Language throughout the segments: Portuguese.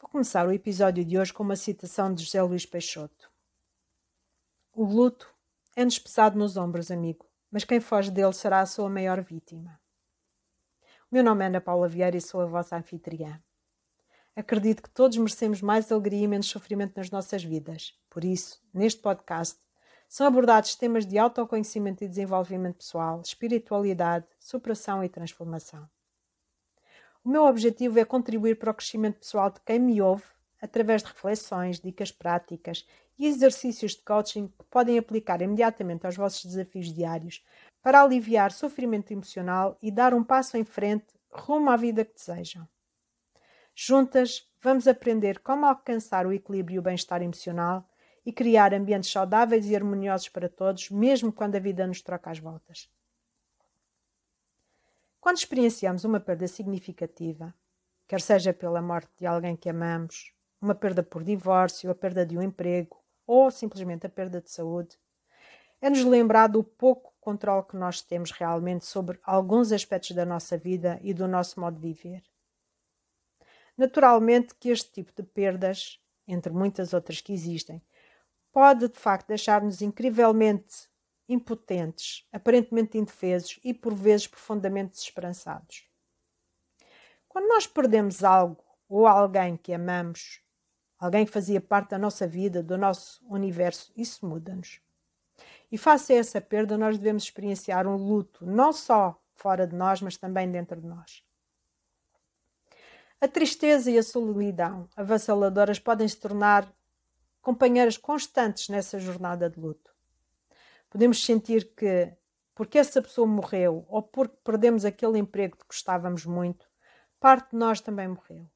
Vou começar o episódio de hoje com uma citação de José Luís Peixoto. O luto é-nos pesado nos ombros, amigo, mas quem foge dele será a sua maior vítima. O meu nome é Ana Paula Vieira e sou a vossa anfitriã. Acredito que todos merecemos mais alegria e menos sofrimento nas nossas vidas. Por isso, neste podcast, são abordados temas de autoconhecimento e desenvolvimento pessoal, espiritualidade, superação e transformação. O meu objetivo é contribuir para o crescimento pessoal de quem me ouve através de reflexões, dicas práticas e exercícios de coaching que podem aplicar imediatamente aos vossos desafios diários para aliviar sofrimento emocional e dar um passo em frente rumo à vida que desejam. Juntas, vamos aprender como alcançar o equilíbrio e o bem-estar emocional e criar ambientes saudáveis e harmoniosos para todos, mesmo quando a vida nos troca as voltas. Quando experienciamos uma perda significativa, quer seja pela morte de alguém que amamos, uma perda por divórcio, a perda de um emprego ou simplesmente a perda de saúde, é-nos lembrado o pouco controle que nós temos realmente sobre alguns aspectos da nossa vida e do nosso modo de viver. Naturalmente que este tipo de perdas, entre muitas outras que existem, pode de facto deixar-nos incrivelmente impotentes, aparentemente indefesos e por vezes profundamente desesperançados. Quando nós perdemos algo ou alguém que amamos, alguém que fazia parte da nossa vida, do nosso universo, isso muda-nos. E face a essa perda, nós devemos experienciar um luto, não só fora de nós, mas também dentro de nós. A tristeza e a solidão avassaladoras podem se tornar companheiras constantes nessa jornada de luto. Podemos sentir que, porque essa pessoa morreu ou porque perdemos aquele emprego de que gostávamos muito, parte de nós também morreu.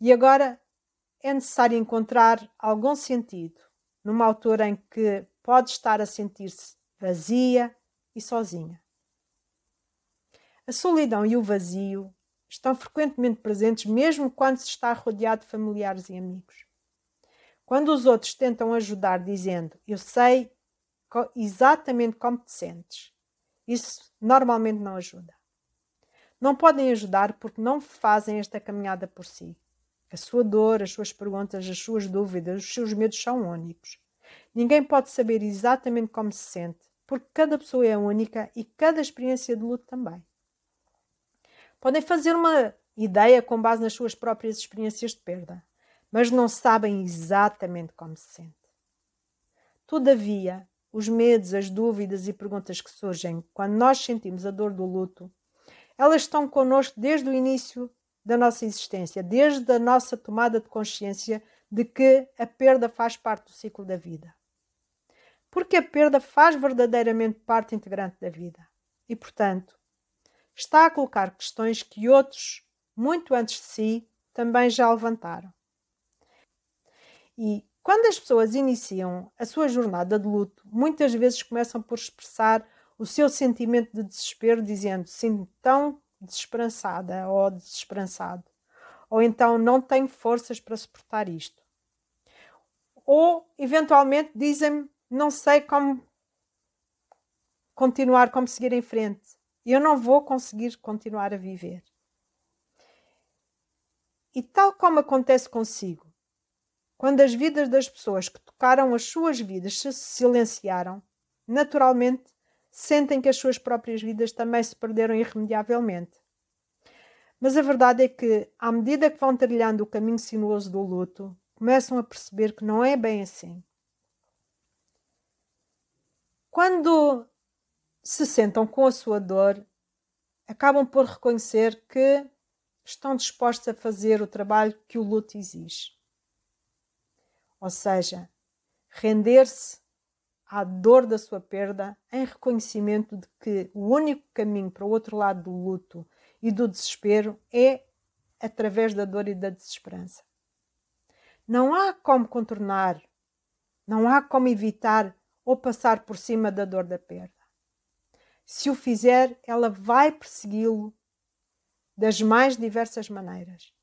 E agora é necessário encontrar algum sentido numa altura em que pode estar a sentir-se vazia e sozinha. A solidão e o vazio estão frequentemente presentes mesmo quando se está rodeado de familiares e amigos. Quando os outros tentam ajudar dizendo eu sei exatamente como te sentes, isso normalmente não ajuda. Não podem ajudar porque não fazem esta caminhada por si. A sua dor, as suas perguntas, as suas dúvidas, os seus medos são únicos. Ninguém pode saber exatamente como se sente, porque cada pessoa é única e cada experiência de luto também. Podem fazer uma ideia com base nas suas próprias experiências de perda, mas não sabem exatamente como se sente. Todavia, os medos, as dúvidas e perguntas que surgem quando nós sentimos a dor do luto, elas estão connosco desde o início da nossa existência, desde a nossa tomada de consciência de que a perda faz parte do ciclo da vida. Porque a perda faz verdadeiramente parte integrante da vida. E, portanto, está a colocar questões que outros, muito antes de si, também já levantaram. E quando as pessoas iniciam a sua jornada de luto, muitas vezes começam por expressar o seu sentimento de desespero, dizendo: Sinto tão desesperançada ou desesperançado, ou então não tenho forças para suportar isto. Ou, eventualmente, dizem-me: Não sei como continuar, como seguir em frente. Eu não vou conseguir continuar a viver. E tal como acontece consigo, quando as vidas das pessoas que tocaram as suas vidas se silenciaram, naturalmente sentem que as suas próprias vidas também se perderam irremediavelmente. Mas a verdade é que, à medida que vão trilhando o caminho sinuoso do luto, começam a perceber que não é bem assim. Quando se sentam com a sua dor, acabam por reconhecer que estão dispostos a fazer o trabalho que o luto exige ou seja, render-se à dor da sua perda em reconhecimento de que o único caminho para o outro lado do luto e do desespero é através da dor e da desesperança. Não há como contornar, não há como evitar ou passar por cima da dor da perda. Se o fizer, ela vai persegui-lo das mais diversas maneiras.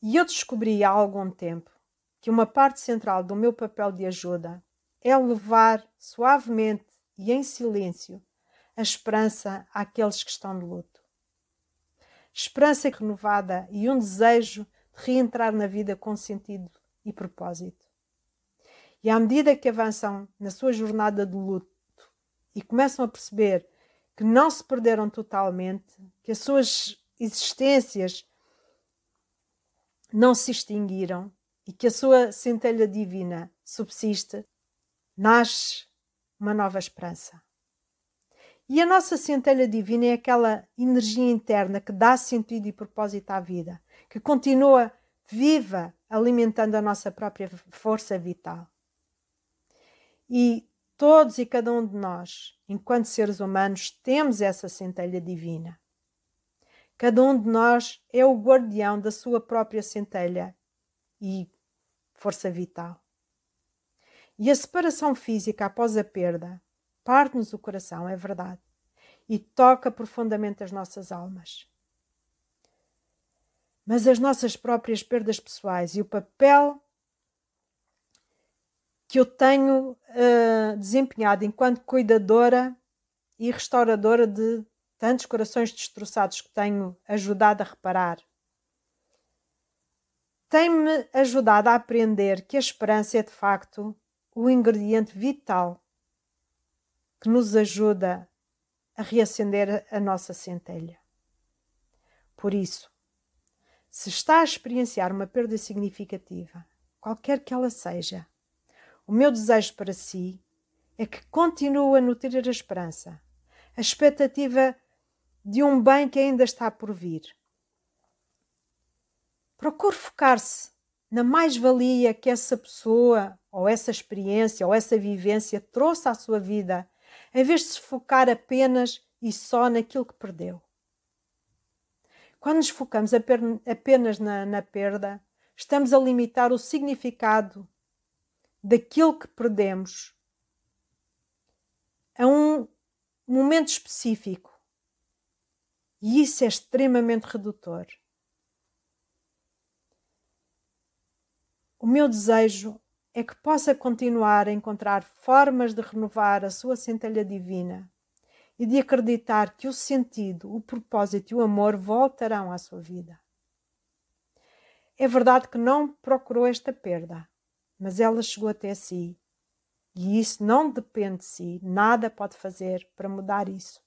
E eu descobri há algum tempo que uma parte central do meu papel de ajuda é levar suavemente e em silêncio a esperança àqueles que estão de luto. esperança renovada e um desejo de reentrar na vida com sentido e propósito. E à medida que avançam na sua jornada de luto e começam a perceber que não se perderam totalmente, que as suas existências não se extinguiram e que a sua centelha divina subsiste, nasce uma nova esperança. E a nossa centelha divina é aquela energia interna que dá sentido e propósito à vida, que continua viva, alimentando a nossa própria força vital. E todos e cada um de nós, enquanto seres humanos, temos essa centelha divina. Cada um de nós é o guardião da sua própria centelha e força vital. E a separação física após a perda parte-nos o coração, é verdade, e toca profundamente as nossas almas. Mas as nossas próprias perdas pessoais e o papel que eu tenho uh, desempenhado enquanto cuidadora e restauradora de tantos corações destroçados que tenho ajudado a reparar, tem-me ajudado a aprender que a esperança é de facto o ingrediente vital que nos ajuda a reacender a nossa centelha. Por isso, se está a experienciar uma perda significativa, qualquer que ela seja, o meu desejo para si é que continue a nutrir a esperança, a expectativa de um bem que ainda está por vir. Procure focar-se na mais-valia que essa pessoa, ou essa experiência, ou essa vivência trouxe à sua vida, em vez de se focar apenas e só naquilo que perdeu. Quando nos focamos apenas na, na perda, estamos a limitar o significado daquilo que perdemos a um momento específico. E isso é extremamente redutor. O meu desejo é que possa continuar a encontrar formas de renovar a sua centelha divina e de acreditar que o sentido, o propósito e o amor voltarão à sua vida. É verdade que não procurou esta perda, mas ela chegou até si. E isso não depende de si, nada pode fazer para mudar isso.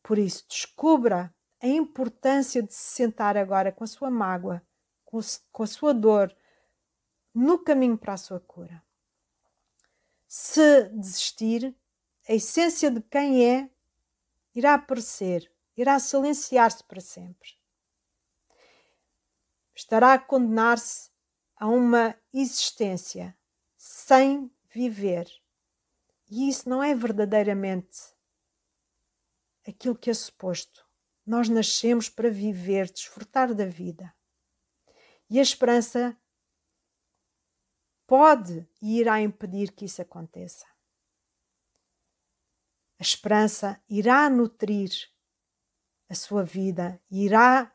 Por isso, descubra a importância de se sentar agora com a sua mágoa, com a sua dor, no caminho para a sua cura. Se desistir, a essência de quem é irá aparecer, irá silenciar-se para sempre. Estará a condenar-se a uma existência sem viver. E isso não é verdadeiramente aquilo que é suposto. Nós nascemos para viver, desfrutar da vida. E a esperança pode e irá impedir que isso aconteça. A esperança irá nutrir a sua vida irá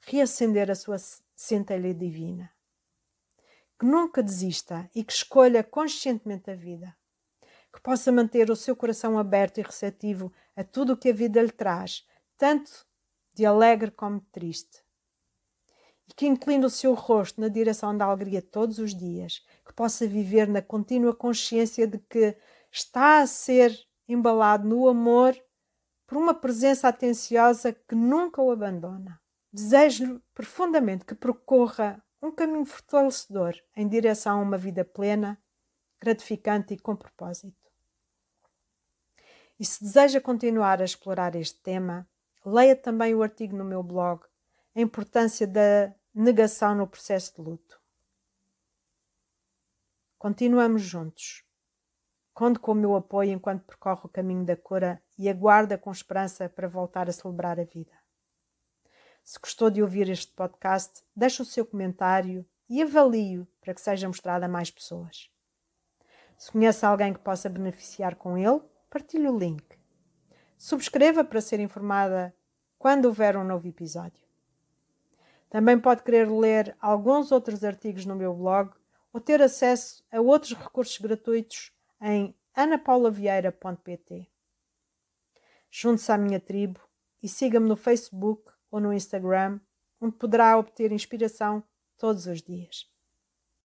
reacender a sua centelha divina. Que nunca desista e que escolha conscientemente a vida. Que possa manter o seu coração aberto e receptivo a tudo o que a vida lhe traz, tanto de alegre como de triste e que incline o seu rosto na direção da alegria todos os dias, que possa viver na contínua consciência de que está a ser embalado no amor por uma presença atenciosa que nunca o abandona. Desejo profundamente que percorra um caminho fortalecedor em direção a uma vida plena, gratificante e com propósito. E se deseja continuar a explorar este tema, leia também o artigo no meu blog A Importância da negação no processo de luto. Continuamos juntos. Conte com o meu apoio enquanto percorre o caminho da cura e aguarda com esperança para voltar a celebrar a vida. Se gostou de ouvir este podcast, deixe o seu comentário e avalie-o para que seja mostrado a mais pessoas. Se conhece alguém que possa beneficiar com ele, partilhe o link. Subscreva para ser informada quando houver um novo episódio. Também pode querer ler alguns outros artigos no meu blog ou ter acesso a outros recursos gratuitos em anapaulaVieira.pt. Junte-se à minha tribo e siga-me no Facebook ou no Instagram, onde poderá obter inspiração todos os dias.